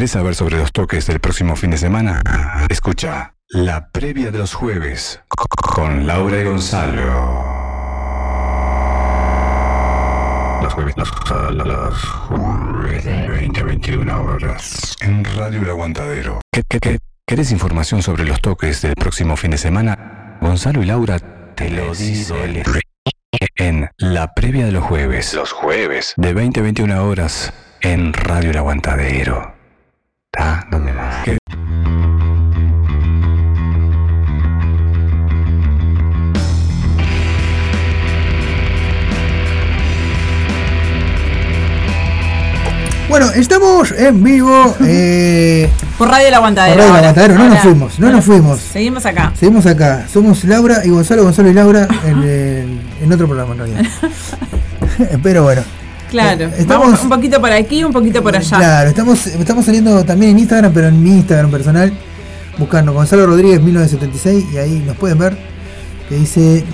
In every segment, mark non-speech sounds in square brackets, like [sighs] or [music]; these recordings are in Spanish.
¿Querés saber sobre los toques del próximo fin de semana? Escucha la previa de los jueves con Laura y Gonzalo. Los jueves, los, los jueves de 20 21 horas en Radio El Aguantadero. ¿Qué, qué, qué? ¿Querés información sobre los toques del próximo fin de semana? Gonzalo y Laura te lo dicen en la previa de los jueves. Los jueves. De 20 a 21 horas en Radio El Aguantadero. Bueno, estamos en vivo. Eh, Por Radio El Aguantadero. por Radio El. Aguantadero. No nos fuimos, no nos fuimos. Seguimos acá. Seguimos acá. Somos Laura y Gonzalo, Gonzalo y Laura en, [laughs] en- en otro programa en realidad. [laughs] Pero bueno. Claro. Eh, estamos- Vamos un poquito por aquí, un poquito por allá. Claro, estamos, estamos saliendo también en Instagram, pero en mi Instagram personal, buscando Gonzalo Rodríguez 1976 y ahí nos pueden ver que dice...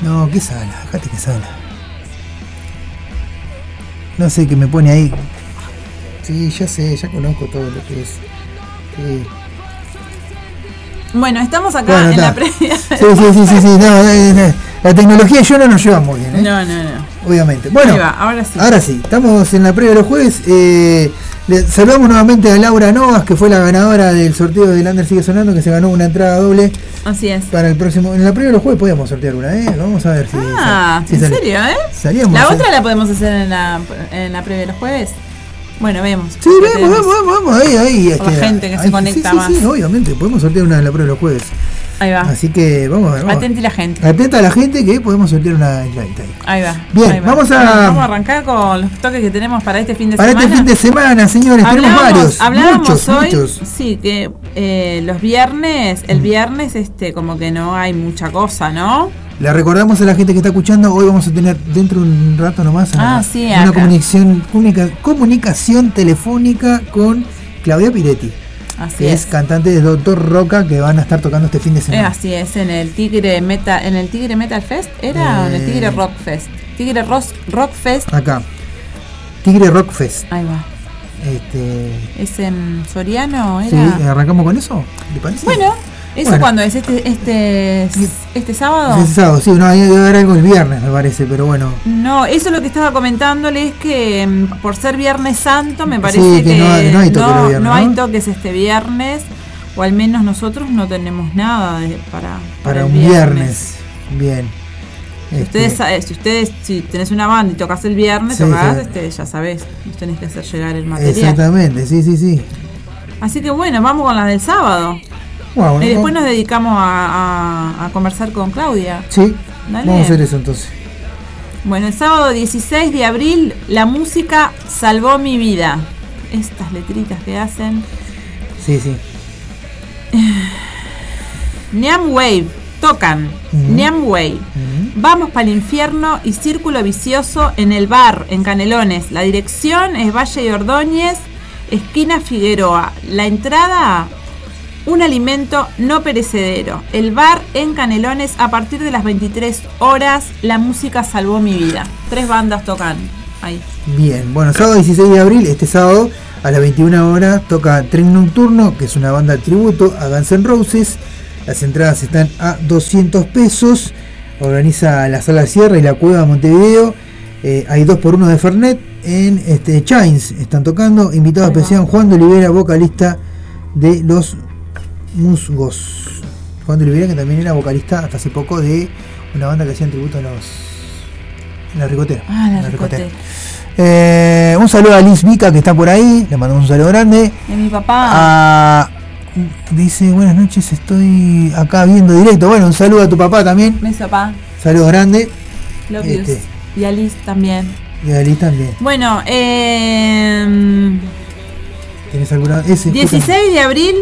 No, qué sala, fíjate qué sala. No sé qué me pone ahí. Sí, ya sé, ya conozco todo lo que es. Sí. Bueno, estamos acá Bueno, en la previa. Sí, sí, sí, sí, sí, no, eh, eh, la tecnología y yo no nos llevamos bien, ¿eh? No, no, no. Obviamente. Bueno, va, ahora sí. Ahora sí, estamos en la previa de los jueves. Eh, le saludamos nuevamente a Laura Novas, que fue la ganadora del sorteo del Under Sigue Sonando, que se ganó una entrada doble Así es. para el próximo. En la previa de los jueves podíamos sortear una, ¿eh? Vamos a ver si. Ah, si ¿en sale. serio, eh? Salíamos, La ¿eh? otra la podemos hacer en la, en la previa de los jueves. Bueno, vemos. Sí, ¿Qué vamos, tenemos? vamos, vamos, vamos, ahí, ahí. La este, gente que se conecta sí, más. Sí, sí, obviamente, podemos sortear una en la de los jueves. Ahí va. Así que vamos a ver. vamos. La gente. Atenta a la gente que podemos sortear una ahí. Ahí va. Bien, ahí va. vamos a- Bueno, vamos a arrancar con los toques que tenemos para este fin de Para semana. este fin de semana, señores, tenemos Hablábamos- varios. hablábamos muchos, hoy, muchos. sí, que eh, los viernes, el viernes, este, como que no hay mucha cosa, ¿no? Le recordamos a la gente que está escuchando, hoy vamos a tener dentro de un rato nomás Ah, una, sí, comunicación, comunica- comunicación telefónica con Claudia Piretti, Así que es. es. cantante de Doctor Roca que van a estar tocando este fin de Eh, semana. así es, en el Tigre Metal, en el Tigre Metal Fest, ¿era? o en el Eh. Tigre Rock Fest. Tigre Ros- Rock Fest, Acá. Tigre Rock Fest. ahí va. Este, ¿Es en Soriano? sí, ¿Era? arrancamos con eso, ¿le parece? Bueno, ¿eso Bueno. cuándo es? ¿Este, este, este sábado? Ese sábado, sí, no, debe haber algo el viernes, me parece, pero bueno. No, eso es lo que estaba comentándole es que mm, por ser Viernes Santo me Sí, parece que que, no hay- no hay toque los viernes, no hay ¿no? toques este viernes, o al menos nosotros no tenemos nada de- para, Para un viernes. Bien. Si Este, ustedes, sa- si ustedes, si tenés una banda y tocas el viernes, Sí, tocás, sí. este, ya sabés, nos tenés que hacer llegar el material. Exactamente, sí, sí, sí. Así que bueno, vamos con las del sábado. Bueno, y después nos dedicamos a, a- a conversar con Claudia. Sí, Dale. vamos a hacer eso entonces. Bueno, el sábado 16 de abril, la música salvó mi vida. Estas letritas que hacen. Sí, sí. [sighs] Neam Wave, tocan. Ujú. Neam Wave. Vamos para el infierno y círculo vicioso en el bar, en Canelones. La dirección es Valle y Ordóñez, esquina Figueroa. La entrada, un alimento no perecedero. El bar en Canelones a partir de las 23 horas. La música salvó mi vida. Tres bandas tocan ahí. Bien, bueno, sábado 16 de abril, este sábado a las 21 horas toca Tren Nocturno, que es una banda de tributo a Guns N' Roses. Las entradas están a 200 pesos. Organiza la Sala Sierra y la Cueva Montevideo. Eh, hay dos por uno de Fernet en este Chains. Están tocando. Invitado especial Juan de Olivera, vocalista de Los Musgos. Juan de Olivera, que también era vocalista hasta hace poco de una banda que hacían tributo a los. en la ricotera. Ah, la ricotera. Eh, un saludo a Liz Vica que está por ahí, le mandamos un saludo grande. De mi papá. A- dice, buenas noches, estoy acá viendo directo. Bueno, un saludo a tu papá también, Mi papá. saludo grande. Love Este. Y a Liz también. Y a Liz también. Bueno, eh, ¿Tienes alguna? Ese, 16 de abril.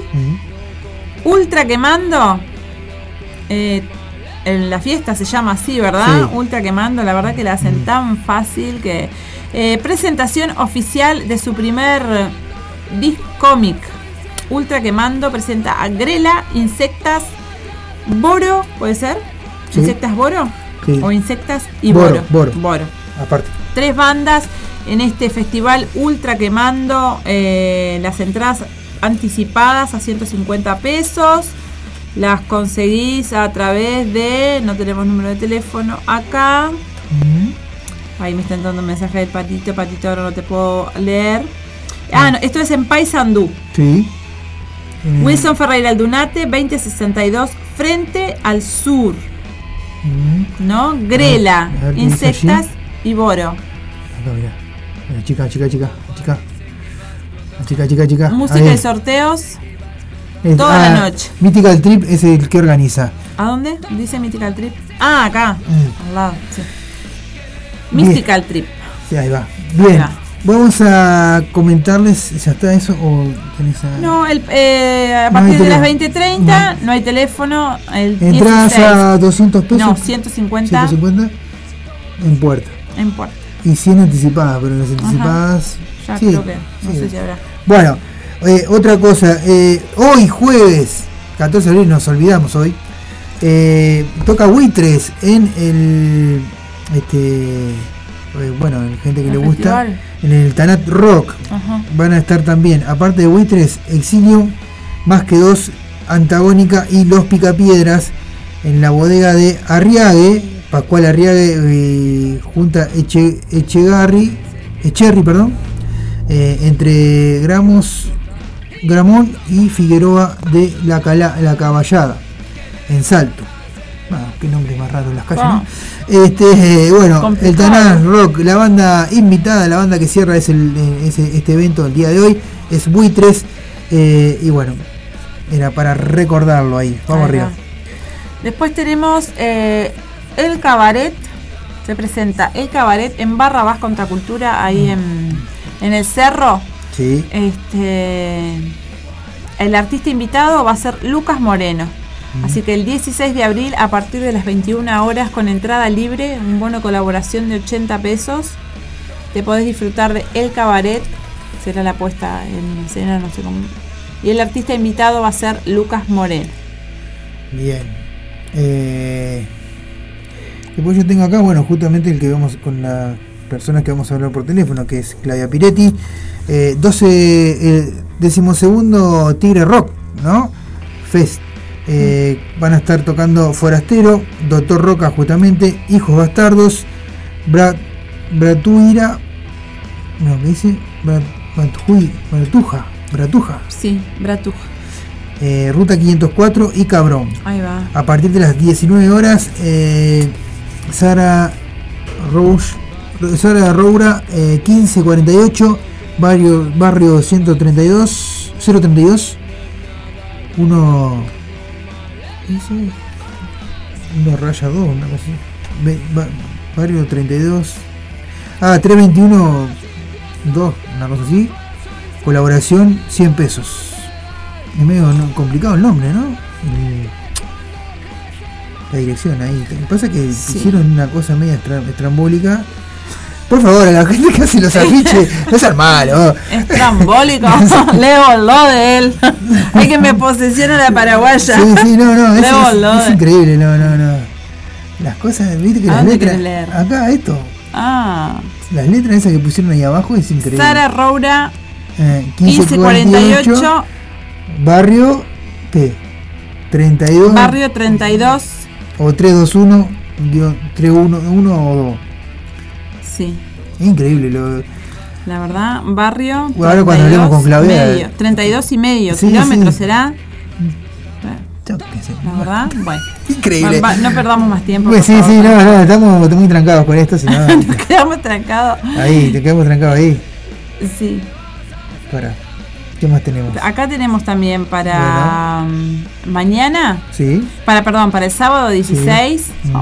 Ultra Quemando. Eh, en la fiesta se llama así, ¿verdad? Sí. Ultra Quemando, la verdad que la hacen tan fácil que. eh, presentación oficial de su primer disc cómic. Ultra Quemando presenta a Grela, Insectas, Boro, ¿puede ser? Sí. ¿Insectas Boro? Sí. O Insectas y Boro, Boro. Boro. aparte. Tres bandas en este festival ultra quemando. eh, las entradas anticipadas a 150 pesos. Las conseguís a través de. No tenemos número de teléfono acá. Ahí me está entrando un mensaje del patito. Patito, ahora no te puedo leer. Ah, no, esto es en Paysandú. Sí. Eh, Wilson Ferreira Aldunate, 2062, frente al sur. ¿No? Grela, A ver, a ver, ¿qué dice insectas y boro. Acá. Mirá, chica, chica, chica, chica. Chica, chica, chica. Música y sorteos. Es- toda la ah, noche. Mythical Trip es el que organiza. ¿A dónde? Dice Mystical Trip. Ah, acá. Mm. Al lado, sí. Mystical Trip. Sí, ahí va. Bien. va. Vamos a comentarles, ¿ya está eso? ¿O tenés a- No, el, eh, a No partir de las teléfono. 20.30 no. hay teléfono. El Entradas 16. a 200 pesos. No, 150 150 en puerta. en puerta. Y 100 anticipadas, pero las anticipadas. Ya sí, creo que. No sí. sé si habrá. Bueno, eh, otra cosa. eh, hoy jueves, 14 de abril, nos olvidamos hoy. eh, toca Buitres en el. Este. eh, bueno, gente que ¿El le gusta. festival? En el Tanat Rock. Ajá. Van a estar también, aparte de Buitres, Exilium, más que dos, Antagónica y Los Picapiedras en la bodega de Arriague, Pascual Arriague junta Eche, Echegarri, Echerri, perdón, eh, entre Gramos, Gramón y Figueroa de la, Cala- la Caballada, en Salto. Ah, qué nombre más raro las calles. ¿no? Este, eh, bueno, el. Tanat Rock, la banda invitada, la banda que cierra es el, ese- este evento el día de hoy, es Buitres, eh, y bueno, era para recordarlo ahí. Vamos arriba. Después tenemos eh, el cabaret. Se presenta el cabaret en Barra Vas Contracultura, ahí Mm. en, en el cerro. Sí, Este, el artista invitado va a ser Lucas Moreno. Así que el 16 de abril, a partir de las 21 horas, con entrada libre, un bono de colaboración de 80 pesos, te podés disfrutar de El Cabaret. Será la puesta en escena, no sé cómo. Y el artista invitado va a ser Lucas Moreno. bien. Eh, después yo tengo acá, bueno, justamente el que vamos con las personas que vamos a hablar por teléfono, que es Claudia Piretti. Eh, 12, eh, decimosegundo Tigre Rock, ¿no? Fest. Eh, van a estar tocando Forastero, Doctor Roca justamente, Hijos Bastardos, Bra, Bratuira, no, ¿qué dice? Bra- Bratui- Bratuja, Bratuja, Sí, Bratuja. eh, Ruta 504 y Cabrón. Ahí va. A partir de las 19 horas, eh, Sara Rouge, Sara Roura, eh, 1548, barrio, barrio 132, 032, uno. Uno raya 2, una cosa así. Barrio 32, ah, 321, 2, una cosa así. Colaboración 100 pesos. Es medio complicado el nombre, ¿no? La dirección ahí. Lo que pasa es que Sí. hicieron una cosa media estra- estrambólica. Por favor, a la gente que hace los afiches, no sean malos. Es trambólico. [laughs] Leo lo de él. Hay que me posesiona la paraguaya. Sí, sí, no, no, es, es- es increíble, no, no, no. Las cosas, viste que ¿A las letras. leer? Acá, esto. Ah. Las letras esas que pusieron ahí abajo es increíble. Sara Roura, Eh, 1548, 1548, barrio P. 32 barrio 32. o 321 guion 311 o 2. Sí, Increíble lo, la verdad, barrio. Ahora cuando hablemos con Claudia, medio, 32 y medio Sí, kilómetros sí. será. yo qué sé. La verdad, bueno. Increíble. Va- va- no perdamos más tiempo. Pues por sí, favor. sí, no, no, estamos muy trancados con esto, si no, [laughs] Nos quedamos trancados. ahí, te quedamos trancados ahí. Sí. Para. ¿Qué más tenemos? Acá tenemos también para mm, mañana, Sí. para perdón, para el sábado 16, Ujú.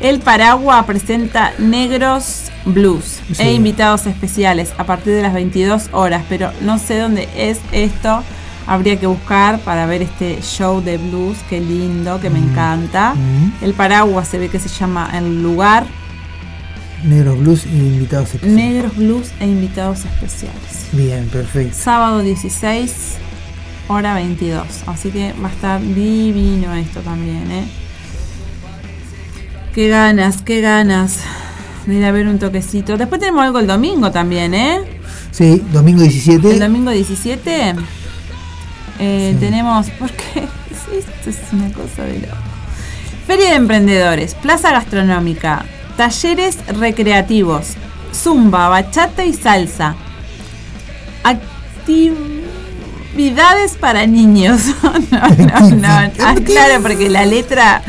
El Paragua presenta Negros Blues Sí. e invitados especiales a partir de las 22 horas, pero no sé dónde es esto. Habría que buscar para ver este show de blues, qué lindo, que me Mm. encanta. Ujú. El Paragua se ve que se llama el lugar Negros Blues y invitados especiales. Negros Blues e invitados especiales. Bien, perfecto. Sábado 16, hora 22. Así que va a estar divino esto también, ¿eh? Qué ganas, qué ganas. de ir a ver un toquecito. Después tenemos algo el domingo también, ¿eh? Sí, domingo 17. El domingo 17 eh, Sí. tenemos, porque [laughs] esto es una cosa de loco. Feria de Emprendedores, Plaza Gastronómica, talleres recreativos, zumba, bachata y salsa, actividades para niños. [laughs] no, no, no. Ah, claro, porque la letra.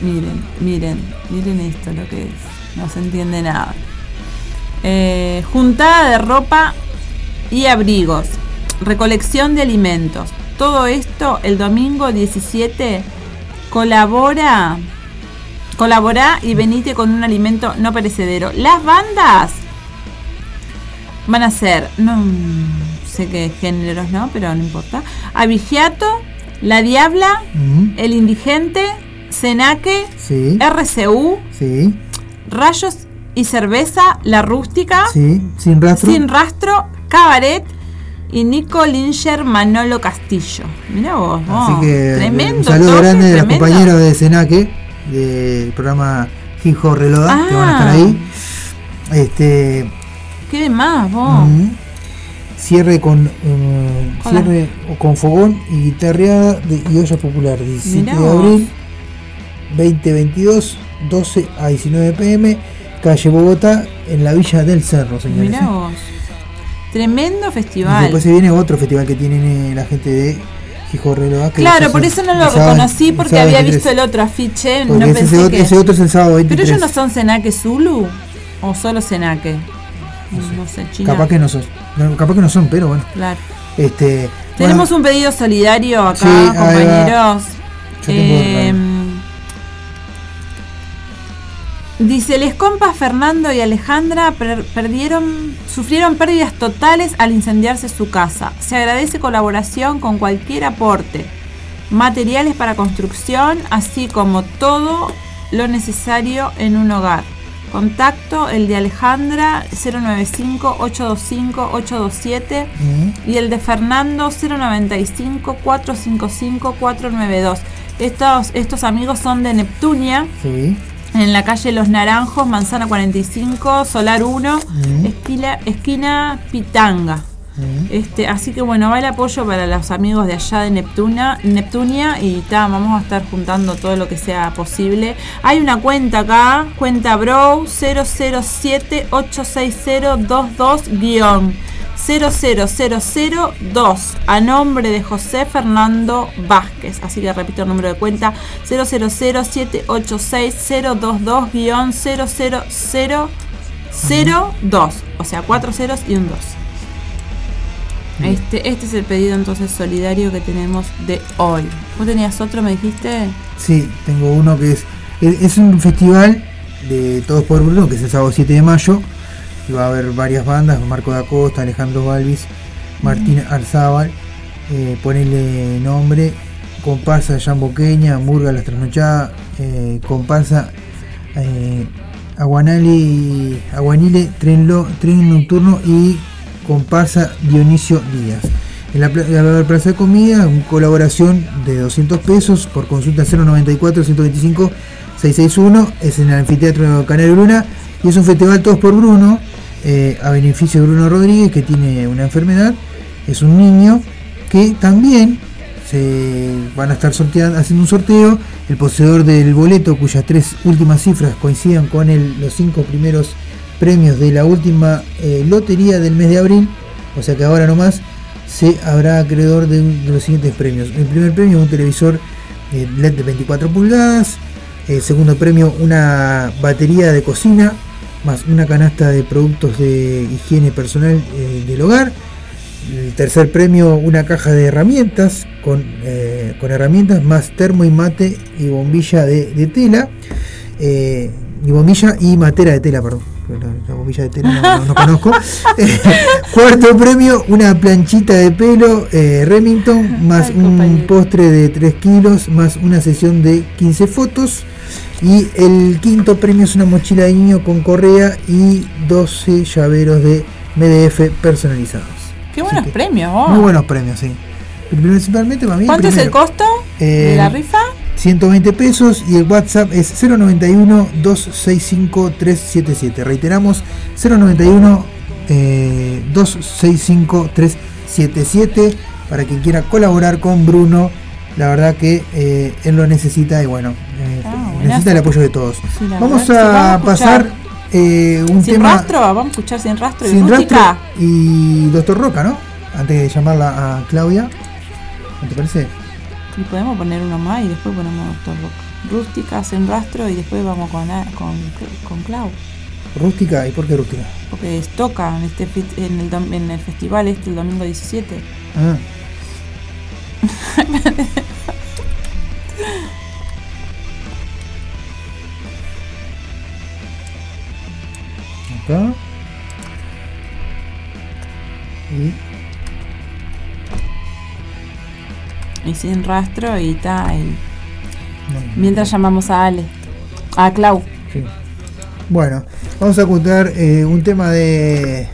Miren, miren, miren esto lo que es. No se entiende nada. Eh, juntada de ropa y abrigos, recolección de alimentos. Todo esto el domingo 17 colabora colabora y venite con un alimento no perecedero. Las bandas van a ser, no sé qué géneros, ¿no? Pero no importa. Abigiato, La Diabla, Mm, El Indigente, Senaque, Sí, RCU, sí, Rayos y Cerveza, La Rústica, sí, sin rastro. Sin Rastro, Cabaret y Nico Linger Manolo Castillo. Mira vos, Así que tremendo. un saludo toque, grande de los tremendo. compañeros de Senaque, del programa Hijo Reloda, que van a estar Ah. ahí. Este, ¿Qué más vos? mm, cierre con Hola. cierre con fogón y guitarreada de, y olla popular, 17 Mirá de vos. Abril 2022, 12 a 19 pm, calle Bogotá, en la Villa del Cerro, señores. Mirá ¿eh? vos. Tremendo Y festival. después se viene otro festival que tienen la gente de que Claro, por eso no lo reconocí porque había 23. visto el otro afiche. No ese, pensé otro, que. ese otro es el sábado 23. Pero ellos no son Senaque Zulu o solo Senaque. No sé, China. Capaz que no son. no, capaz que no son, pero bueno. Claro. Este, Tenemos bueno, un pedido solidario acá, Sí, compañeros. Yo tengo Eh, dice, les compas Fernando y Alejandra per- perdieron, sufrieron pérdidas totales al incendiarse su casa. Se agradece colaboración con cualquier aporte, materiales para construcción, así como todo lo necesario en un hogar. Contacto el de Alejandra 095-825-827 mm, y el de Fernando 095-455-492. Estos, estos amigos son de Neptunia, sí. En la calle Los Naranjos, Manzana 45, Solar 1, Mm. esquina, esquina Pitanga. mm. Este, así que bueno, va el apoyo para los amigos de allá de Neptuna, Neptunia y ta, vamos a estar juntando todo lo que sea posible. Hay una cuenta acá, cuenta Bro 00786022 00002 a nombre de José Fernando Vázquez. Así que repito el número de cuenta 000786022 o sea, cuatro ceros y un 2. Este, este es el pedido entonces solidario que tenemos de hoy. ¿Vos tenías otro, me dijiste? Sí, tengo uno que es. Es es un festival de Todos por Bruno, que es el sábado 7 de mayo. Y va a haber varias bandas: Marco da Costa, Alejandro Balvis, Martín Arzábal. Eh, ponele nombre: Comparsa Jan Boqueña, Murga Las Trasnochadas, eh, Comparsa eh, Aguanile, Tren, Lo- Tren Nocturno y Comparsa Dionisio Díaz. En la, plaza de comida, una colaboración de 200 pesos por consulta 094 125 661. Es en el anfiteatro Canero Luna y es un festival todos por Bruno, eh, a beneficio de Bruno Rodríguez, que tiene una enfermedad. Es un niño que también se van a estar sorteando, haciendo un sorteo. El poseedor del boleto, cuyas tres últimas cifras coincidan con el- los cinco primeros premios de la última eh, lotería del mes de abril, o sea que ahora nomás se habrá acreedor de, los siguientes premios. El primer premio un televisor eh, LED de 24 pulgadas, el segundo premio una batería de cocina, más una canasta de productos de higiene personal eh, del hogar. El tercer premio una caja de herramientas con, eh, con herramientas más termo y mate y bombilla de, de tela. eh, y bombilla y matera de tela, perdón. La, la bombilla de tela no, no- no conozco. [laughs] [laughs] Cuarto premio, una planchita de pelo Remington, más Ay, un compañero. postre de 3 kilos, más una sesión de 15 fotos. Y el quinto premio es una mochila de niño con correa y 12 llaveros de MDF personalizados. Qué buenos que, premios, vos. Muy buenos premios, sí. Principalmente para mí. ¿Cuánto es el primero. costo Eh, de la rifa? 120 pesos y el WhatsApp es 091 265 377. Reiteramos 091 eh, 265 377 para quien quiera colaborar con Bruno. La verdad que eh, él lo necesita y bueno, eh, Ah, necesita el apoyo de todos. Sí, vamos verdad, a pasar eh, un sin tema rastro, vamos a escuchar sin rastro y sin rastro y Doctor Roca, ¿no? Antes de llamarla a Claudia. ¿No te parece? Y podemos poner uno más y después ponemos Doctor Rock. Rústica, sin rastro y después vamos con, con, con Clau. Rústica, ¿y por qué rústica? Porque toca en, este, en, el, en el festival este el domingo 17. Ah. [laughs] Acá. Y Y sin rastro y está. Y no, mientras llamamos a Ale. A Clau. sí. Bueno, vamos a ocultar eh, un tema de.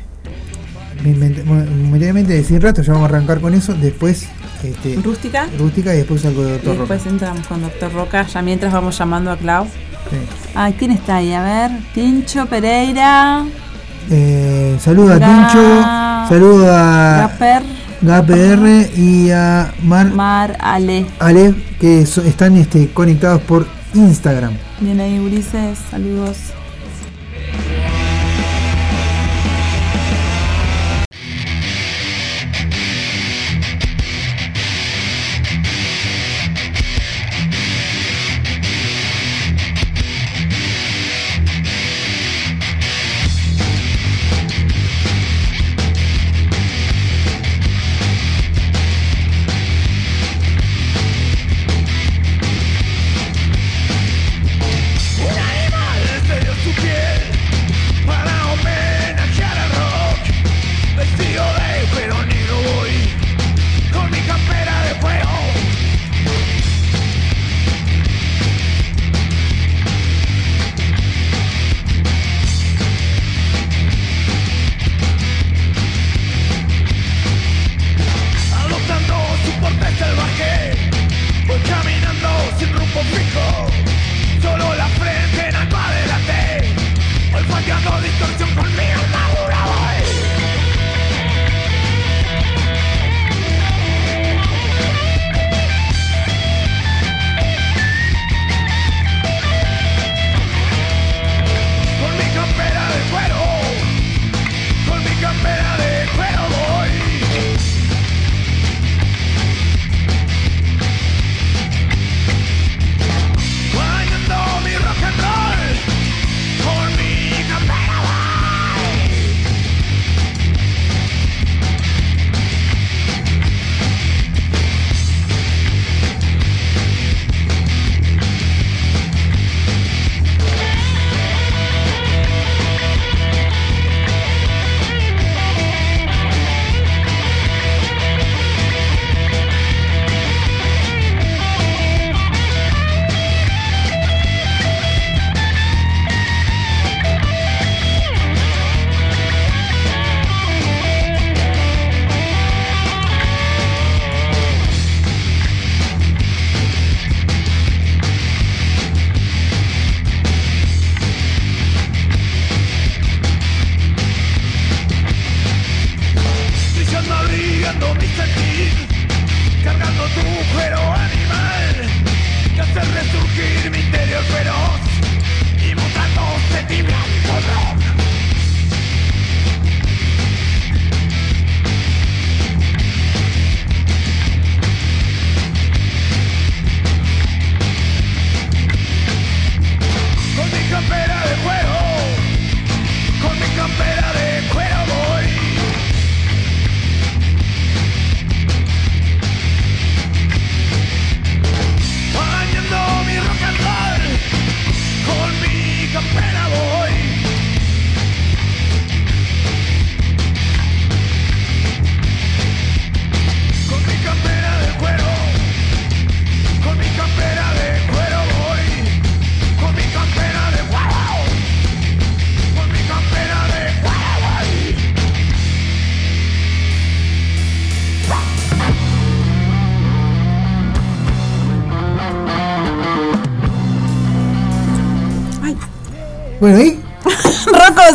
Momentáneamente de sin rato, ya vamos a arrancar con eso. Después, este, Rústica. rústica y después algo de Y Doctor Roca. después entramos con Doctor Roca, ya mientras vamos llamando a Clau. Sí. ¿quién está ahí? A ver. Tincho Pereira. Eh, saluda a Tincho, saluda a Gaper. GAPR y a Mar Mar Ale. Ale, que so- están este, conectados por Instagram. Bien ahí, Ulises. Saludos.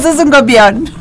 Rocco, sos un copión.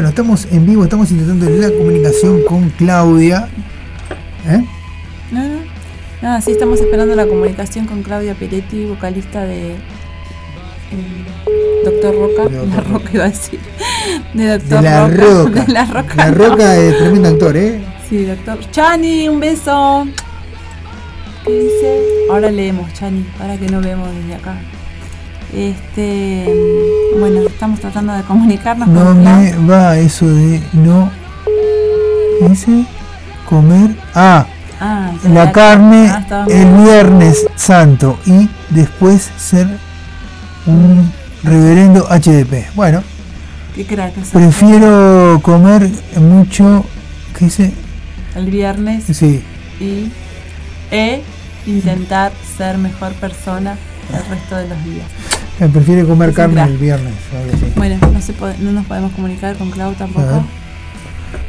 Bueno, estamos en vivo, estamos intentando la comunicación con Claudia. ¿Eh? No, no. Nada, sí, estamos esperando la comunicación con Claudia Peretti, vocalista de. eh, Doctor Roca. La Roca. Roca iba a decir. De De Doctor la Roca. Roca. De la Roca. La no. Roca es tremendo actor, ¿eh? Sí, doctor. Chani, un beso. ¿Qué dice? Ahora leemos, Chani, ahora que no vemos desde acá. Este. Bueno, estamos tratando de comunicarnos No con me va eso de no. ¿Qué dice? Comer. Ah, Ah, la carne el viernes santo y después ser un reverendo HDP. Bueno, ¿Qué crack es? prefiero comer mucho. ¿Qué dice? El viernes Sí. y. E intentar ser mejor persona el resto de los días. Eh, Prefiere comer carne crack. el viernes. Bueno, no, se puede- no nos podemos comunicar con Clau tampoco.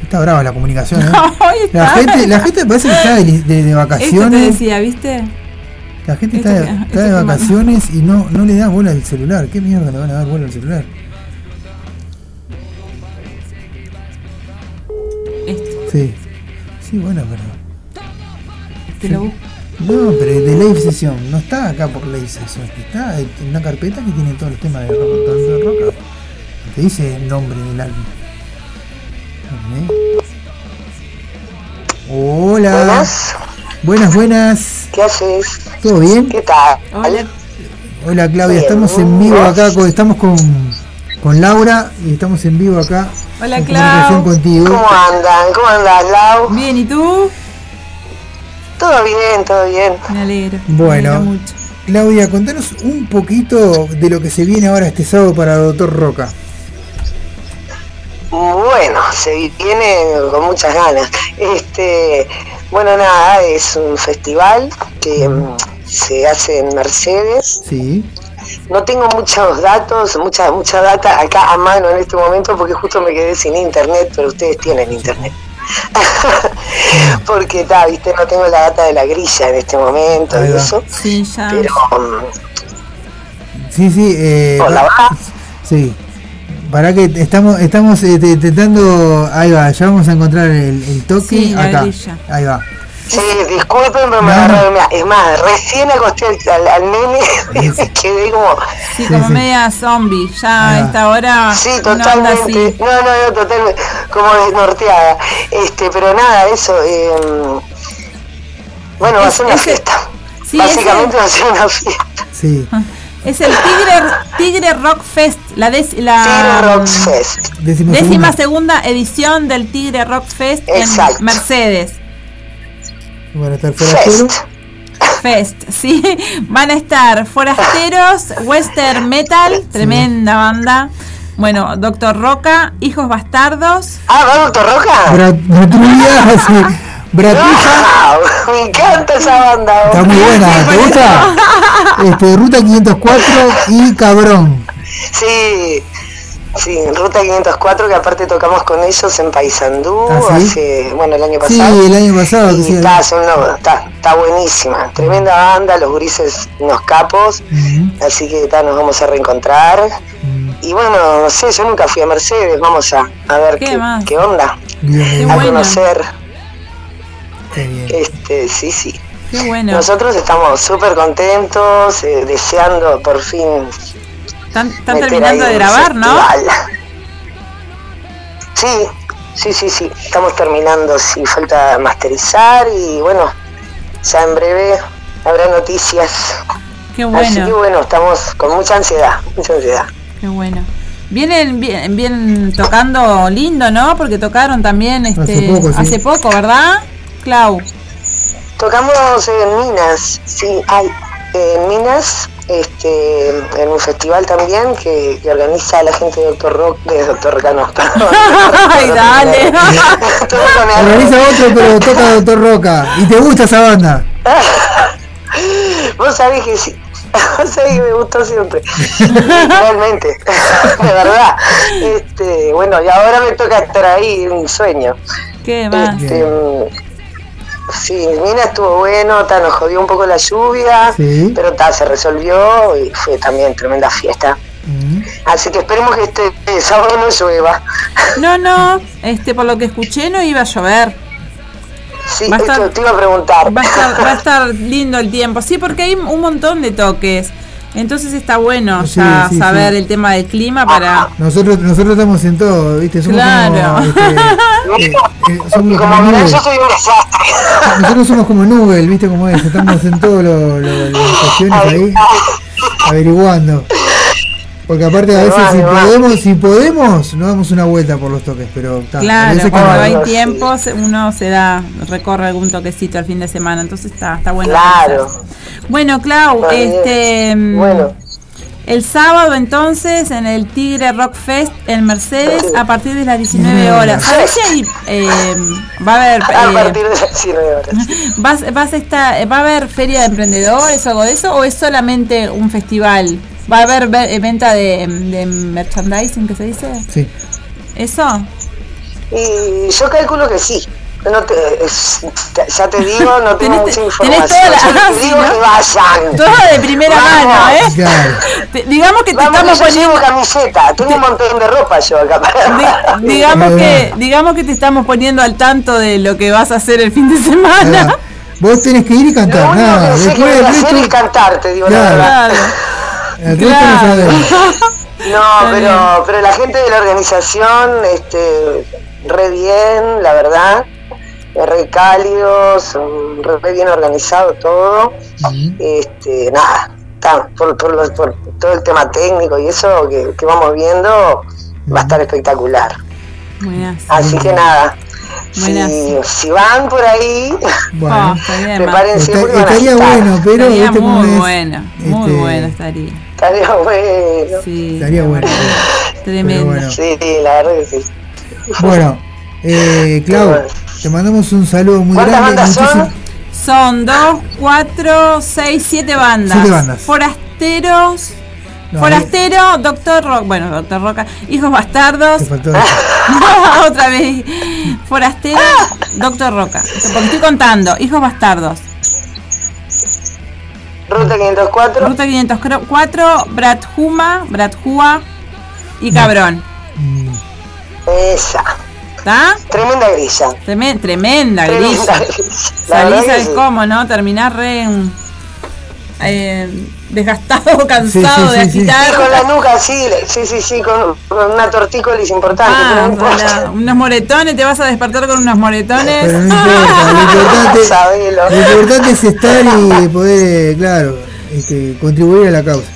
Está brava la comunicación, ¿eh? [laughs] La gente, la gente parece que está de, de- de Esto te vacaciones. decía, ¿viste? La gente esto está, que- está esto de vacaciones y no, no le da bola al celular. ¿Qué mierda le van a dar bola al celular? Esto, Sí. Sí, bueno, pero. te lo busco. No, pero de live session. No está acá por live session. Está en una carpeta que tiene todos los temas de rock, de rock. Te dice el nombre del álbum. Hola. Buenas, Buenas, buenas. ¿qué haces? ¿Todo bien? ¿Qué tal? Hola. Hola Claudia, Bien, estamos en vivo acá, con, estamos con, con Laura y estamos en vivo acá. Hola, en Clau. comunicación contigo. ¿Cómo andan? ¿Cómo andas, Lau? Bien, ¿y tú? Todo bien, todo bien. Me alegro. me Bueno. alegro mucho. Claudia, contanos un poquito de lo que se viene ahora este sábado para Doctor Roca. Bueno, se viene con muchas ganas. Este, bueno, nada, es un festival que mm, se hace en Mercedes. Sí. No tengo muchos datos, mucha mucha data acá a mano en este momento porque justo me quedé sin internet, pero ustedes tienen internet. [laughs] [laughs] porque está, viste, no tengo la data de la grilla en este momento y eso. Sí, ya. Pero mm, Sí, sí. Eh, Hola, va. sí. Para que estamos estamos eh, te- intentando. Ahí va, ya vamos a encontrar el, el toque Sí, la acá. grilla. Ahí va. Sí, disculpen, pero me agarraron. Es más, recién acosté al, al, al nene [laughs] y quedé como. Sí, como sí. media zombie. Ya Ah. a esta hora. Sí, totalmente. así. No, no, no, totalmente. Como desnorteada. Este, pero nada, eso. eh, bueno, va a Es- ser una ese- fiesta. Sí, Básicamente ese- va a ser una fiesta. Sí. [laughs] Es el Tigre, Tigre Rock Fest, la, des- la Tigre Fest. Décimo décima segunda. segunda edición del Tigre Rock Fest Exacto. en Mercedes. Van a estar forasteros. Fest. Fest, sí. Van a estar Forasteros, Western Metal, tremenda banda. Bueno, Doctor Roca, Hijos Bastardos. Ah, ¿va Doctor Roca? Bra- Bratrulla, sí. Bratuja. ¡Wow! Me encanta esa banda. Está muy buena, ¿te gusta? Este, Ruta 504 y Cabrón. Sí, sí, Ruta 504, que aparte tocamos con ellos en Paysandú ¿Ah, sí? hace, bueno, el año Sí, pasado. el año pasado. Y sí. está, son unos- está, está buenísima, tremenda banda, los grises, unos capos, así que está, nos vamos a reencontrar. ujú. Y bueno, no sé, yo nunca fui a Mercedes, vamos a, a ver ¿Qué qué, qué onda, Bien, Qué bien, a conocer. qué bien. Este, sí, sí. Qué bueno. Nosotros estamos súper contentos, eh, deseando por fin Están, terminando de grabar, ¿no? Sí, sí, sí, sí. Estamos terminando, sí, falta masterizar y bueno, ya en breve habrá noticias. Qué Así que bueno, bueno, estamos con mucha ansiedad, mucha ansiedad. qué bueno. Vienen bien, bien tocando lindo, ¿no? Porque tocaron también este, Hace poco, sí. hace poco, ¿verdad? Clau. Tocamos en Minas, sí, hay en Minas, este, en un festival también que, que organiza la gente de Doctor Rock, de Doctor perdón. [laughs] Ay, dale. Organiza otro, pero toca Doctor Roca. ¿Y te gusta esa banda? Vos sabés que sí, [laughs] sí, me gustó siempre. Realmente, [laughs] de verdad. Este, bueno, y ahora me toca estar ahí, un sueño. ¿Qué más? Este, sí, Mina estuvo bueno, ta, nos jodió un poco la lluvia, Sí. pero ta, se resolvió y fue también tremenda fiesta. Mm. Así que esperemos que este sábado no llueva. No, no, este, por lo que escuché no iba a llover. Sí, Va a estar- esto te iba a preguntar. Va a, estar, va a [laughs] estar lindo el tiempo. Sí, porque hay un montón de toques. Entonces está bueno Sí, ya sí, saber sí. el tema del clima para... Nosotros, nosotros estamos en todo, ¿viste? Somos Claro. como. este, [laughs] eh, eh, Y somos como como yo soy un desastre. Nosotros somos como Nubel, ¿viste cómo es? Estamos en todas las cuestiones ahí, averiguando. Porque aparte a veces va, si me va. podemos, si podemos, nos damos una vuelta por los toques, pero ta, a Claro, cuando no. hay sí. tiempos uno se da, recorre algún toquecito al fin de semana, entonces está, está bueno. Claro. Bueno, Clau, Está este mm, Bueno, el sábado entonces en el Tigre Rock Fest en Mercedes a partir de las 19 horas. ¿Sabes si hay, eh, va a haber a eh, partir de las 19 horas. [laughs] vas, vas a estar, va a haber feria de emprendedores o algo de eso o es solamente un festival? ¿Va a haber ve- venta de, de merchandising que se dice? Sí. ¿Eso? Y yo calculo que sí. No te, ya te digo, no [laughs] tengo mucha tenés información. toda la- Yo [laughs] ah, te digo ¿no? que vayan. Todo de primera Vamos. mano, ¿eh? Claro. Te- digamos que te Vamos, estamos poniendo llevo camiseta. Tengo un montón de ropa yo acá. para- [laughs] di- digamos que digamos que te estamos poniendo al tanto de lo que vas a hacer el fin de semana. Vos tenés que ir y Lo cantar, único nada. que sé que voy a hacer es cantar, te digo Claro. la verdad. Claro. El Claro. [laughs] No, pero, pero la gente de la organización, este, re bien, la verdad, re cálidos, re, bien organizado todo. Este, nada, por, por, los- por todo el tema técnico y eso que, que vamos viendo, va a estar espectacular. Buenas. Así que nada, si, van por ahí, Bueno, Oh, bien, prepárense Está- estaría estar. bueno, pero Estaría ¿viste cómo muy bueno, muy Este, bueno estaría. Estaría bueno. Sí, Estaría bueno. [laughs] tremendo. Bueno. Sí, la verdad que sí. Bueno, eh, Clau, te mandamos un saludo muy ¿Cuántas grande. bandas son? muchísimas- Son dos, cuatro, seis, siete bandas. Siete bandas. Forasteros. No, Forastero, Doctor Roca, bueno, Doctor Roca, Hijos Bastardos, [laughs] otra vez, Forastero, Doctor Roca, porque estoy contando, Hijos Bastardos, Ruta 504. Ruta 504, Brathuma, Brathua y Cabrón, Esa. ¿está? Tremenda grilla. Tremen- tremenda Tremenda grilla. grilla. La Salís, ¿sabes sí. cómo, no? Terminás re mm, eh, desgastado, [laughs] cansado sí, de sí, agitar. Sí, con la nuca, sí, sí, sí, sí, con, con una tortícolis importante, Ah, no unos moretones, te vas a despertar con unos moretones. Pero no importa, lo importante, [laughs] lo importante es estar y poder, eh, claro, este, contribuir a la causa.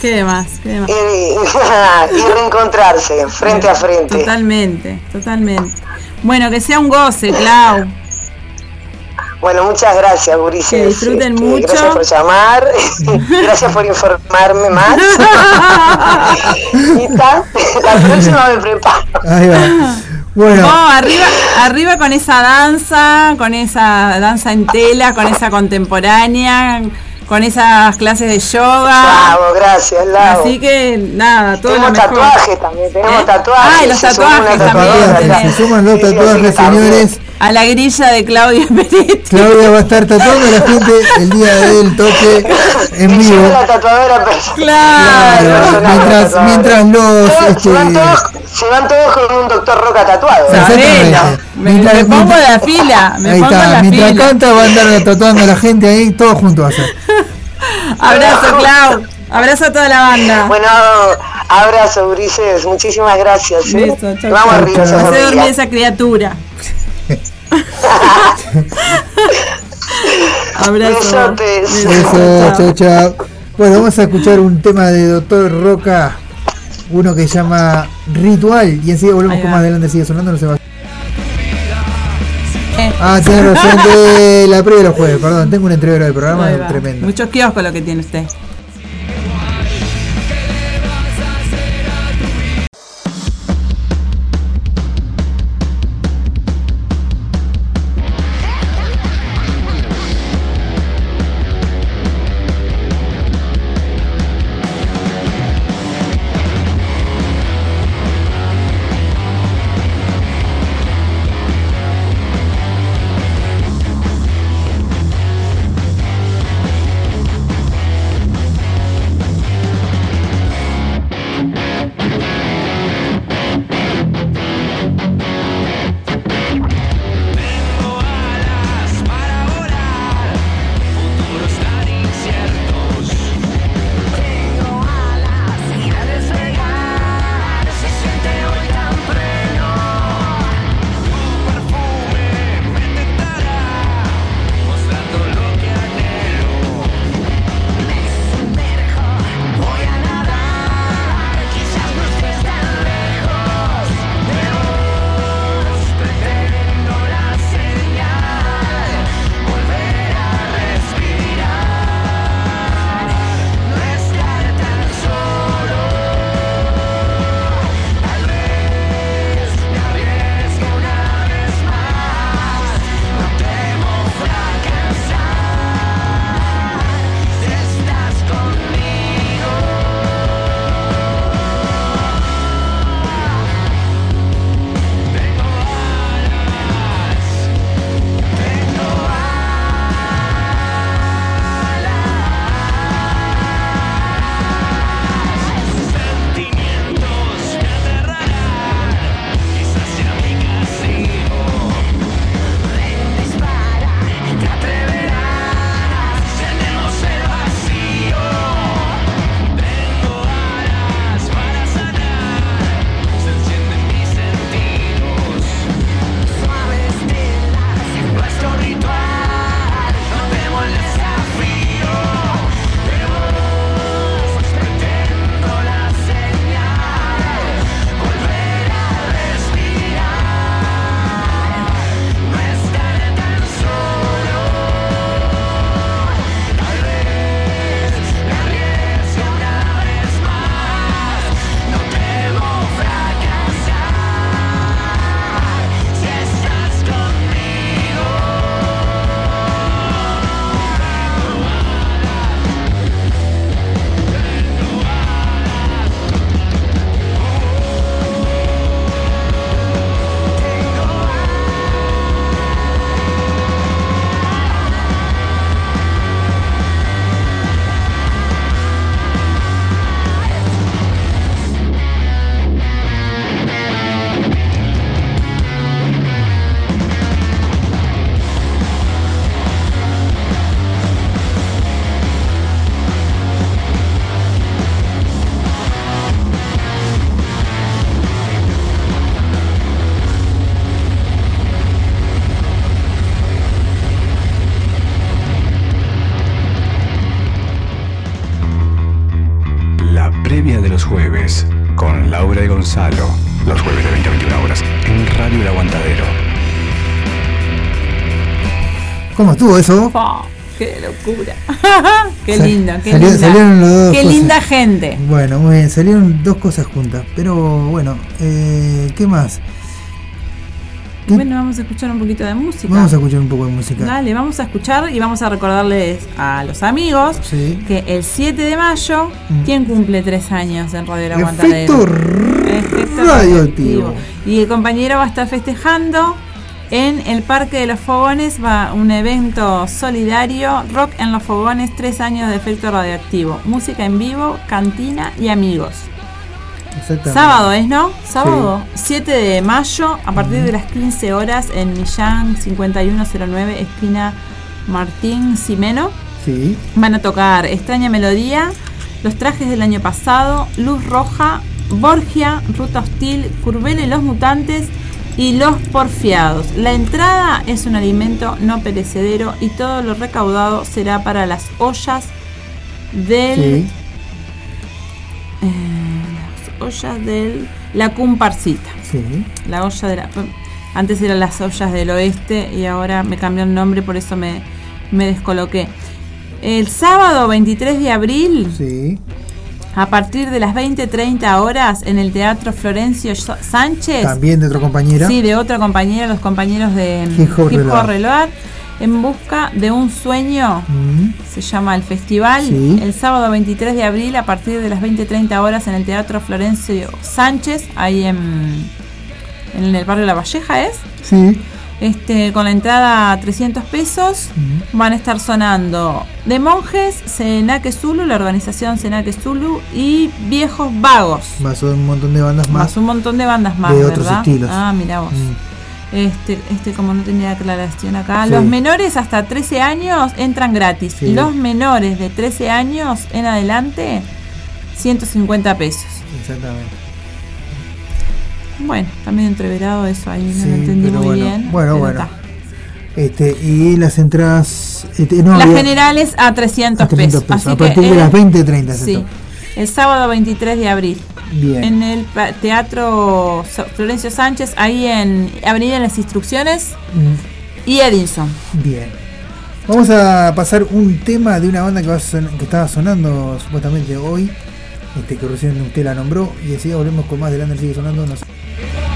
¿Qué demás? ¿Qué demás? Y, [laughs] y reencontrarse frente a frente. Totalmente, totalmente. Bueno, que sea un goce, Clau. Bueno, muchas gracias, Gurises. Que disfruten Este, mucho. Gracias por llamar. [laughs] gracias por informarme más. [laughs] y está. La próxima me preparo. Ahí va. Bueno, No, arriba, arriba con esa danza, con esa danza en tela, con esa contemporánea, con esas clases de yoga. Bravo, gracias, Lau. Así que nada, todo tenemos lo mejor. tatuajes también, tenemos ¿Eh? tatuajes. Ah, y los tatuajes también. se suman los Sí, sí, así tatuajes, señores. A la grilla de Claudia [laughs] Peretti. Claudia va a estar tatuando a la gente el día del toque en vivo. la tatuadora personal. Claro. Claro, mientras, mientras los. Todos- Este, se, van todos, se van todos con un doctor Roca tatuado. Me, Mientras- me pongo mientras- la fila. Me ahí pongo está, la mientras fila. canta va a andar tatuando a la gente ahí, todos juntos va a ser. [laughs] Abrazo, Clau. Abrazo a toda la banda. Bueno, abrazo, Ulises. Muchísimas gracias. ¿eh? Beso, chau, Vamos chau. arriba, Chau, se dormir esa criatura. [laughs] Abrazo. Besotes. Eso, chao, chao. Bueno, vamos a escuchar un tema de Doctor Roca, uno que se llama Ritual, y enseguida volvemos con más adelante, sigue sonando, no se va. Eh, Ah, tienes razón de la previa de los jueves, perdón, tengo un entrevero del programa tremendo. Muchos kioscos lo que tiene usted. Estuvo eso? ¡Qué locura! [laughs] ¡Qué Sal- linda! ¡Qué salió- linda! salieron las dos ¡Qué cosas. linda gente! Bueno, muy bien, salieron dos cosas juntas. Pero bueno, eh, ¿qué más? ¿Qué? Bueno, vamos a escuchar un poquito de música. Vamos a escuchar un poco de música. Dale, vamos a escuchar y vamos a recordarles a los amigos Sí. que el 7 de mayo, Mm. ¿quién cumple tres años en Radio El Efecto Aguantadero? Efecto radioactivo. Y el compañero va a estar festejando en el Parque de los Fogones, va un evento solidario, Rock en los Fogones, tres años de efecto radioactivo, música en vivo, cantina y amigos. Sábado es, ¿no? Sábado, 7 de mayo, a partir de las 15 horas en Millán 5109, esquina Martín Simeno. Sí. Van a tocar Extraña Melodía, Los Trajes del Año Pasado, Luz Roja, Borgia, Ruta Hostil, Curvelo y los Mutantes y Los Porfiados. La entrada es un alimento no perecedero y todo lo recaudado será para las ollas del... Sí. eh, las ollas del... La Cumparcita. Sí. La olla de la... Antes eran las ollas del oeste y ahora me cambió el nombre, por eso me, me descoloqué. El sábado 23 de abril, Sí. A partir de las 20.30 horas, en el Teatro Florencio Sánchez, También de otra compañera. sí, de otra compañera, los compañeros de Hop Reload. En busca de un sueño, Mm, se llama el festival, Sí. el sábado 23 de abril, a partir de las 20.30 horas, en el Teatro Florencio Sánchez, ahí en, en el barrio La Valleja, ¿es? Sí. Este, con la entrada a 300 pesos Mm. van a estar sonando De Monjes, Senaque Zulu, la organización Senaque Zulu y Viejos Vagos. Más un montón de bandas más. Más un montón de bandas más, De otros ¿verdad? estilos. Ah, mira vos. Mm. Este, este como no tenía aclaración acá. Sí. Los menores hasta 13 años entran gratis. Sí. Los menores de 13 años en adelante, 150 pesos. Exactamente. Bueno, también entreverado eso ahí, no lo entendí muy bueno. bien. Bueno, bueno. está. Este, y las entradas. este, no, Las había- generales a 300, a 300 pesos. pesos. A Así partir que de el- las 20.30 se Sí, el sábado 23 de abril. Bien. En el Teatro Florencio Sánchez, ahí en Avenida Las Instrucciones Mm, y Edinson. Bien. Vamos a pasar un tema de una banda que, va que estaba sonando supuestamente hoy. Este, que recién usted la nombró. Y así volvemos con más de Lander sigue sonando. No sé. Tan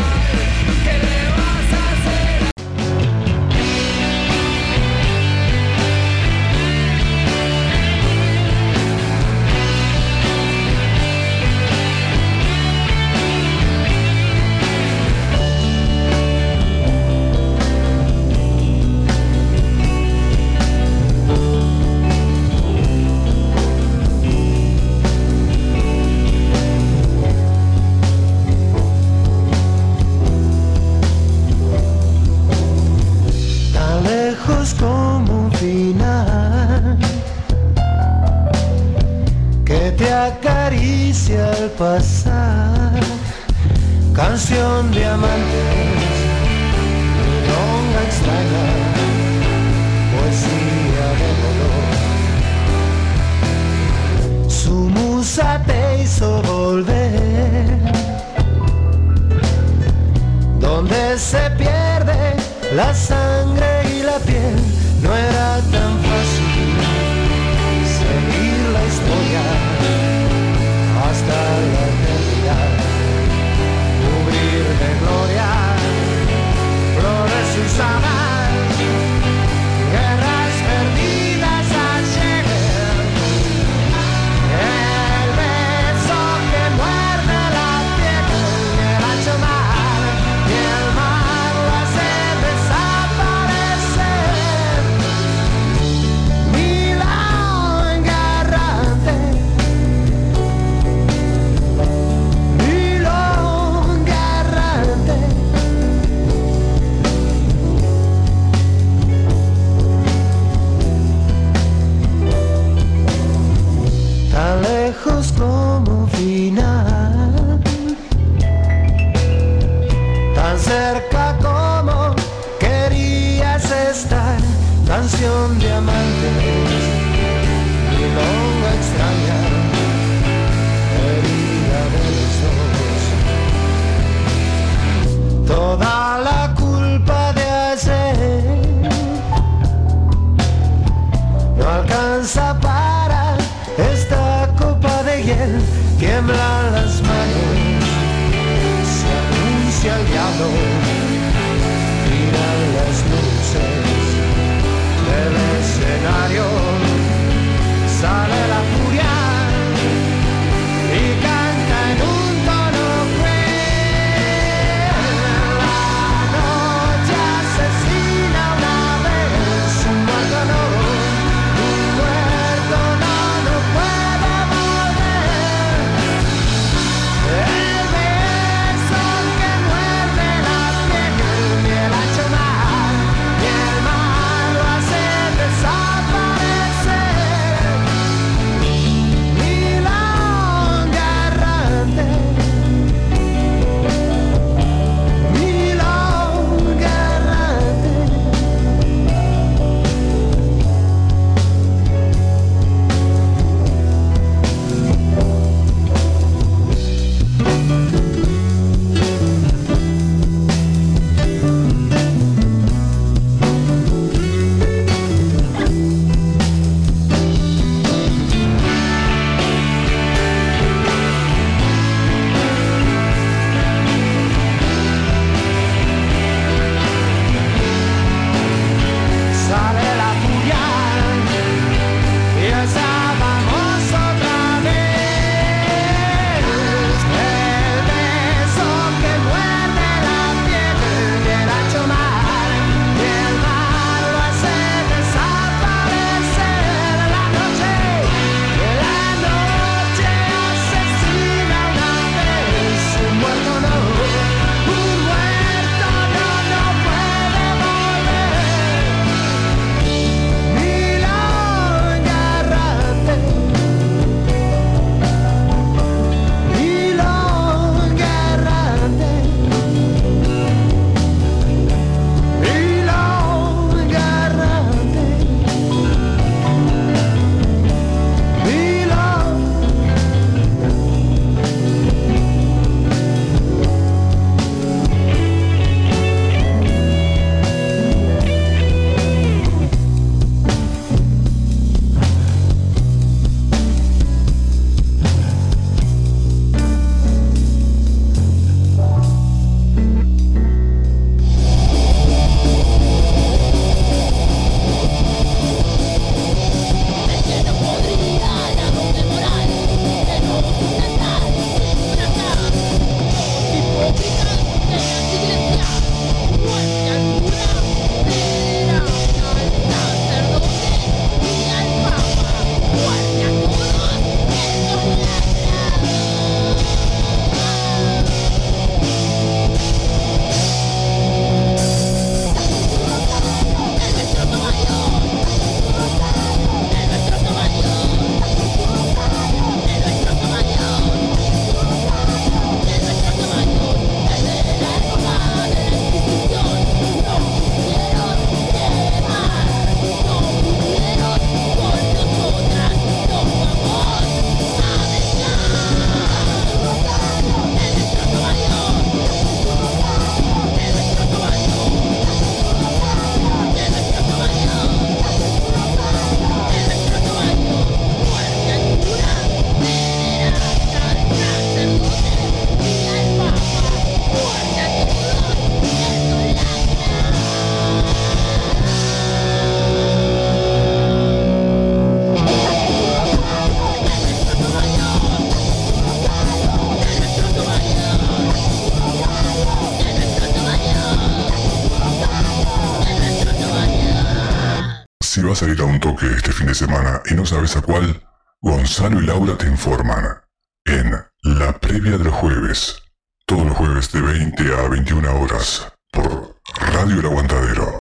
fin de semana y no sabes a cuál, Gonzalo y Laura te informan. En La Previa del Jueves. Todos los jueves de 20 a 21 horas. Por Radio El Aguantadero.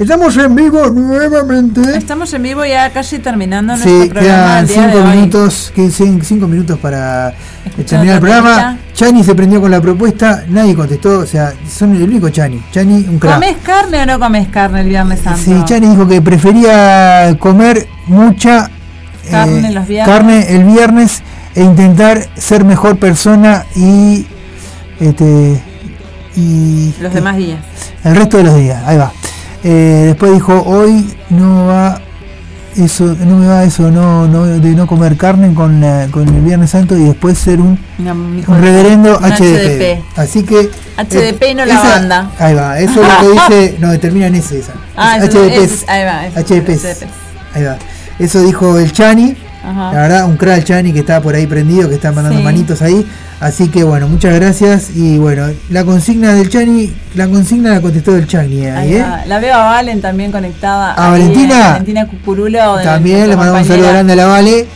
Estamos en vivo nuevamente. Estamos en vivo ya casi terminando Sí, nuestro programa quedan del día de 5 hoy. minutos, 5 minutos para terminar el programa. Chani se prendió con la propuesta, nadie contestó, o sea, son el único Chani. Chani, un crack. ¿Comes carne o no comes carne el Viernes Santo? Sí, Chani dijo que prefería comer mucha eh, Carne los viernes. carne el viernes e intentar ser mejor persona y este y Los demás días. el resto de los días. Ahí va. Eh, después dijo hoy no va eso, no me va eso, no, no, de no comer carne con, la- con el Viernes Santo y después ser un, reverendo un HDP. Así que. HDP no la esa- banda. Ahí va, eso es lo que dice. No, termina en ese esa. Ah, Es HDPs. es- ahí va, es-. HDPs. Ahí va. Eso dijo el Chani. Ajá. La verdad, un crack Chani que está por ahí prendido, que está mandando Sí. manitos ahí. Así que bueno, muchas gracias. Y bueno, la consigna del Chani, la consigna la contestó el Chani ahí, Ahí ¿eh? La veo a Valen también conectada. ¿A ahí, Valentina? eh, Valentina Cucurulo. También le mandamos un saludo grande a la Vale.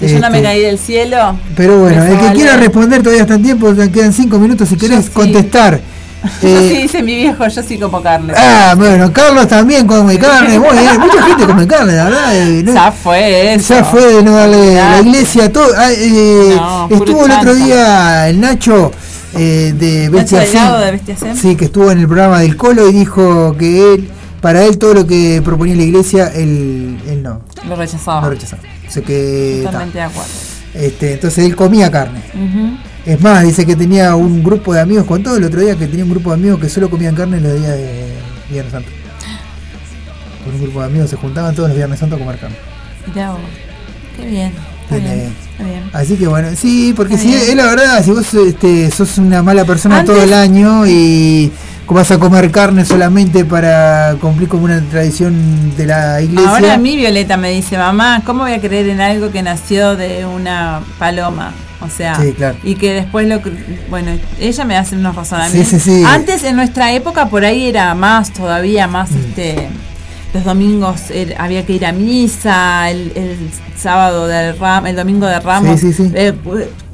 que yo no me Este, caí del cielo. Pero bueno, el que Vale. quiera responder todavía está en tiempo, quedan cinco minutos si querés sí. contestar. [laughs] Yo Eh, sí, dice mi viejo, yo sí como carne. Ah, bueno, Carlos también come carne, [laughs] bien, mucha gente come carne, la verdad. eh, no- Ya fue eso. ya fue de no darle la iglesia todo. ah, eh, No, estuvo el otro día el Nacho eh, de Bestia de. Sí, que estuvo en el programa del Colo y dijo que él, para él todo lo que proponía la iglesia, él, él no, Lo rechazaba. lo rechazaba. O sea que, ta. Totalmente de acuerdo. este, entonces él comía carne. Es más, dice que tenía un grupo de amigos, contó el otro día que tenía un grupo de amigos que solo comían carne los días de Viernes Santo. Con un grupo de amigos se juntaban todos los Viernes Santo a comer carne. Mirá vos. Qué bien. Está Tiene- bien. Está bien. Así que bueno, sí, porque Está si bien. es la verdad, si vos este, sos una mala persona Antes- todo el año y vas a comer carne solamente para cumplir como una tradición de la iglesia. Ahora a mí Violeta me dice, mamá, ¿cómo voy a creer en algo que nació de una paloma? O sea, Sí, claro. y que después lo... Bueno, ella me hace unos razonamientos. Sí, sí. Antes, en nuestra época, por ahí era más, todavía más, Mm. este... Los domingos había que ir a misa, el, el sábado del ram, el domingo de Ramos, Sí, sí, sí. eh,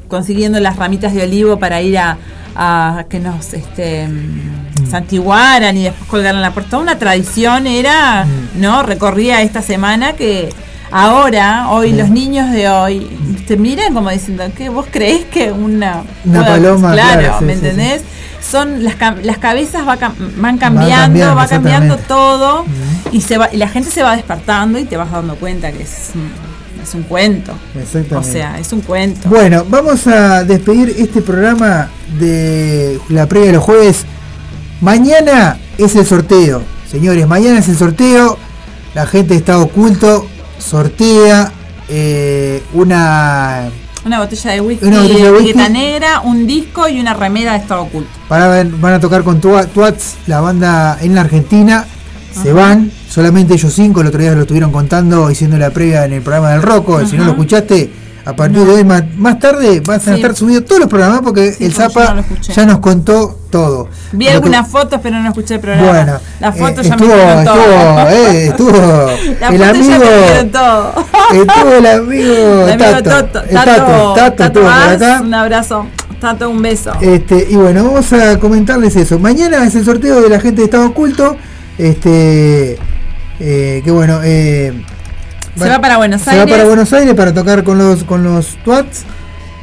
consiguiendo las ramitas de olivo para ir a, a que nos este, mm, santiguaran y después colgaran la puerta. Toda una tradición era, Mm. ¿no? Recorría esta semana que ahora, hoy, los niños de hoy, te miran como diciendo, ¿qué vos creés que una, Una paloma, Claro, claro, sí, ¿me sí, sí. entendés? Son las, las cabezas va van cambiando, cambiando, va cambiando todo y se va, y la gente se va despertando y te vas dando cuenta que es es un cuento. Exactamente. O sea, es un cuento. Bueno, vamos a despedir este programa de la previa de los jueves. Mañana es el sorteo, señores. Mañana es el sorteo. La gente está oculto. Sortea eh, una. Una botella de whisky, Una botella de whisky. etiqueta negra, un disco y una remera de estado oculto. Para van a tocar con Tua- Twats, la banda en la Argentina. Se van, solamente ellos cinco. El otro día lo estuvieron contando, diciendo la previa en el programa del Rocco. Si no lo escuchaste, a partir de hoy, más, más tarde, van a Sí. estar subidos todos los programas porque Sí, el Zapa no ya nos contó todo. Vi que- algunas fotos, pero no escuché el programa. Bueno, Las eh, fotos ya estuvo, me dijeron todo. estuvo, eh, estuvo [laughs] el fotos ya amigo, me todo. estuvo el amigo, [laughs] El amigo Tato, Tato, Tato, Tato Tato acá. Un abrazo. Tato, un beso. Este, y bueno, vamos a comentarles eso. Mañana es el sorteo de la gente de Estado Oculto. Este, eh, que bueno, eh, Se va para Buenos se Aires. va para Buenos Aires para tocar con los con los Twats.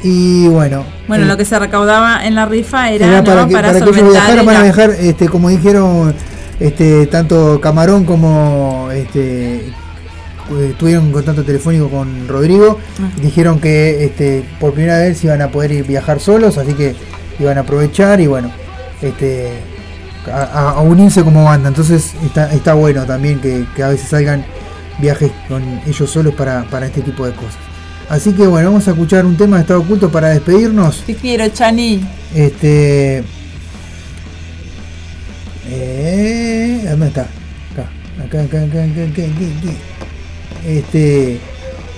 Y bueno, Bueno, eh, lo que se recaudaba en la rifa era, era ¿no? para que, para que ellos solventar viajaran, van a la- viajar, este, como dijeron, este, tanto Camarón como este eh, tuvieron contacto telefónico con Rodrigo, Ah. dijeron que este, por primera vez iban a poder ir viajar solos, así que iban a aprovechar y bueno, este a- a unirse como banda. Entonces está, está bueno también que, que a veces salgan viajes con ellos solos para, para este tipo de cosas. Así que bueno, vamos a escuchar un tema de estado oculto para despedirnos. Te quiero, Chani. Este. Eh, ¿Dónde está? Acá, acá, acá, acá, acá, acá, aquí. Este.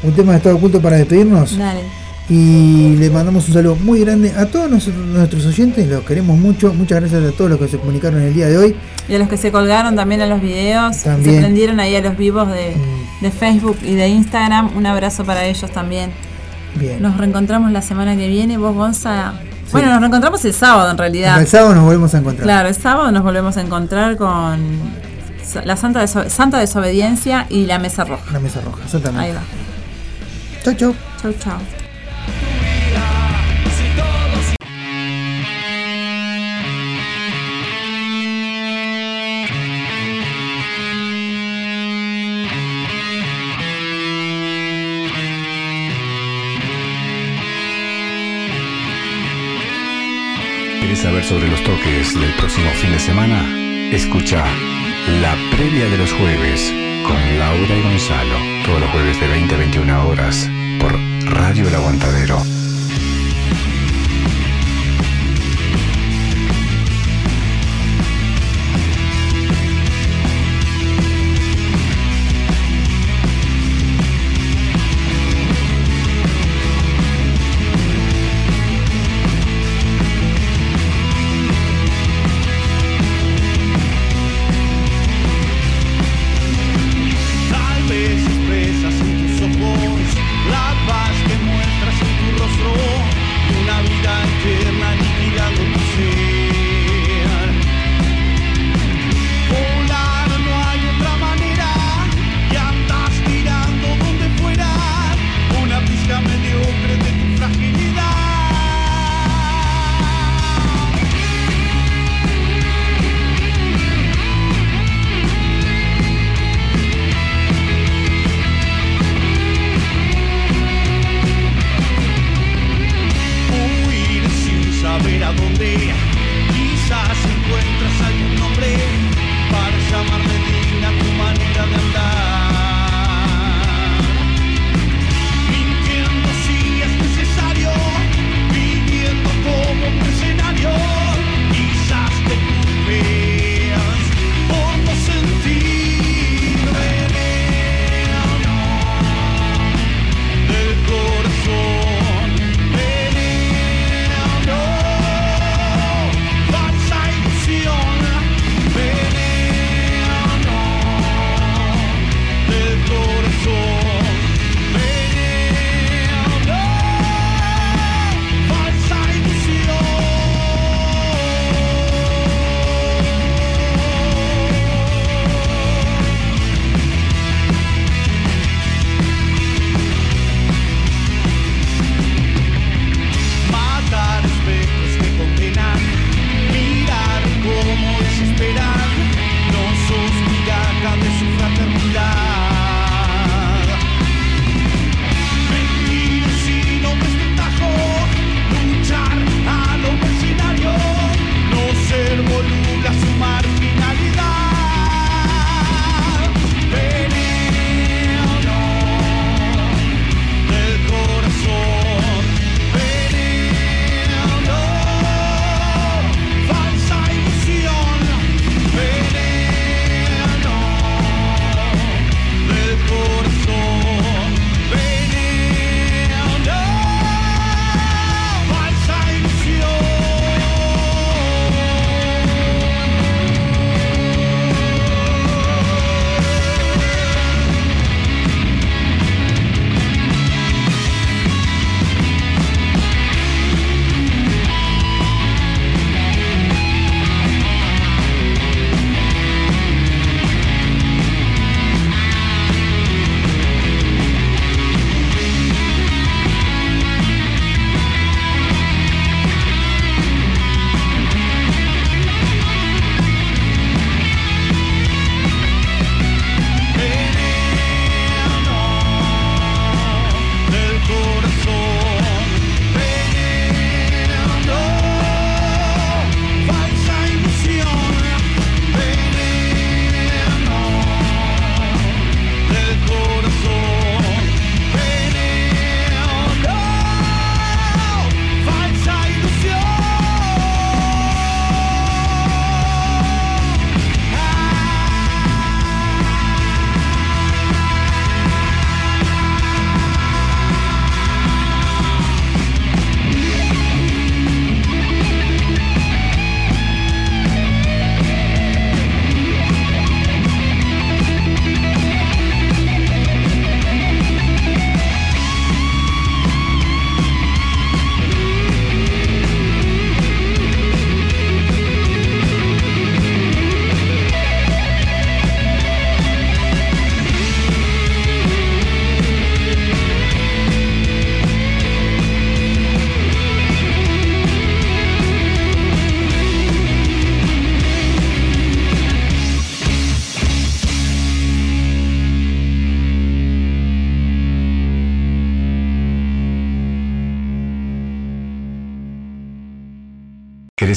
Un tema de estado oculto para despedirnos. Dale. Y le mandamos un saludo muy grande a todos nuestros, nuestros oyentes. Los queremos mucho. Muchas gracias a todos los que se comunicaron el día de hoy. Y a los que se colgaron también a los videos, También. se prendieron ahí a los vivos de, Mm. de Facebook y de Instagram, un abrazo para ellos también. Bien. Nos reencontramos la semana que viene, vos, Gonza. Bueno, nos reencontramos el sábado en realidad. El sábado nos volvemos a encontrar. Claro, el sábado nos volvemos a encontrar con la Santa, Deso- Santa Desobediencia y la Mesa Roja. La mesa roja, exactamente. Ahí va. Chau, chau. Chau, chau. Saber sobre los toques del próximo fin de semana? Escucha la previa de los jueves con Laura y Gonzalo, todos los jueves de 20 a 21 horas por Radio El Aguantadero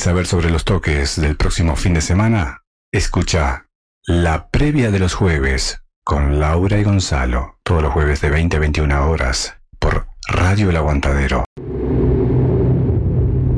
saber sobre los toques del próximo fin de semana? Escucha La Previa de los Jueves con Laura y Gonzalo, todos los jueves de 20 a 21 horas por Radio El Aguantadero.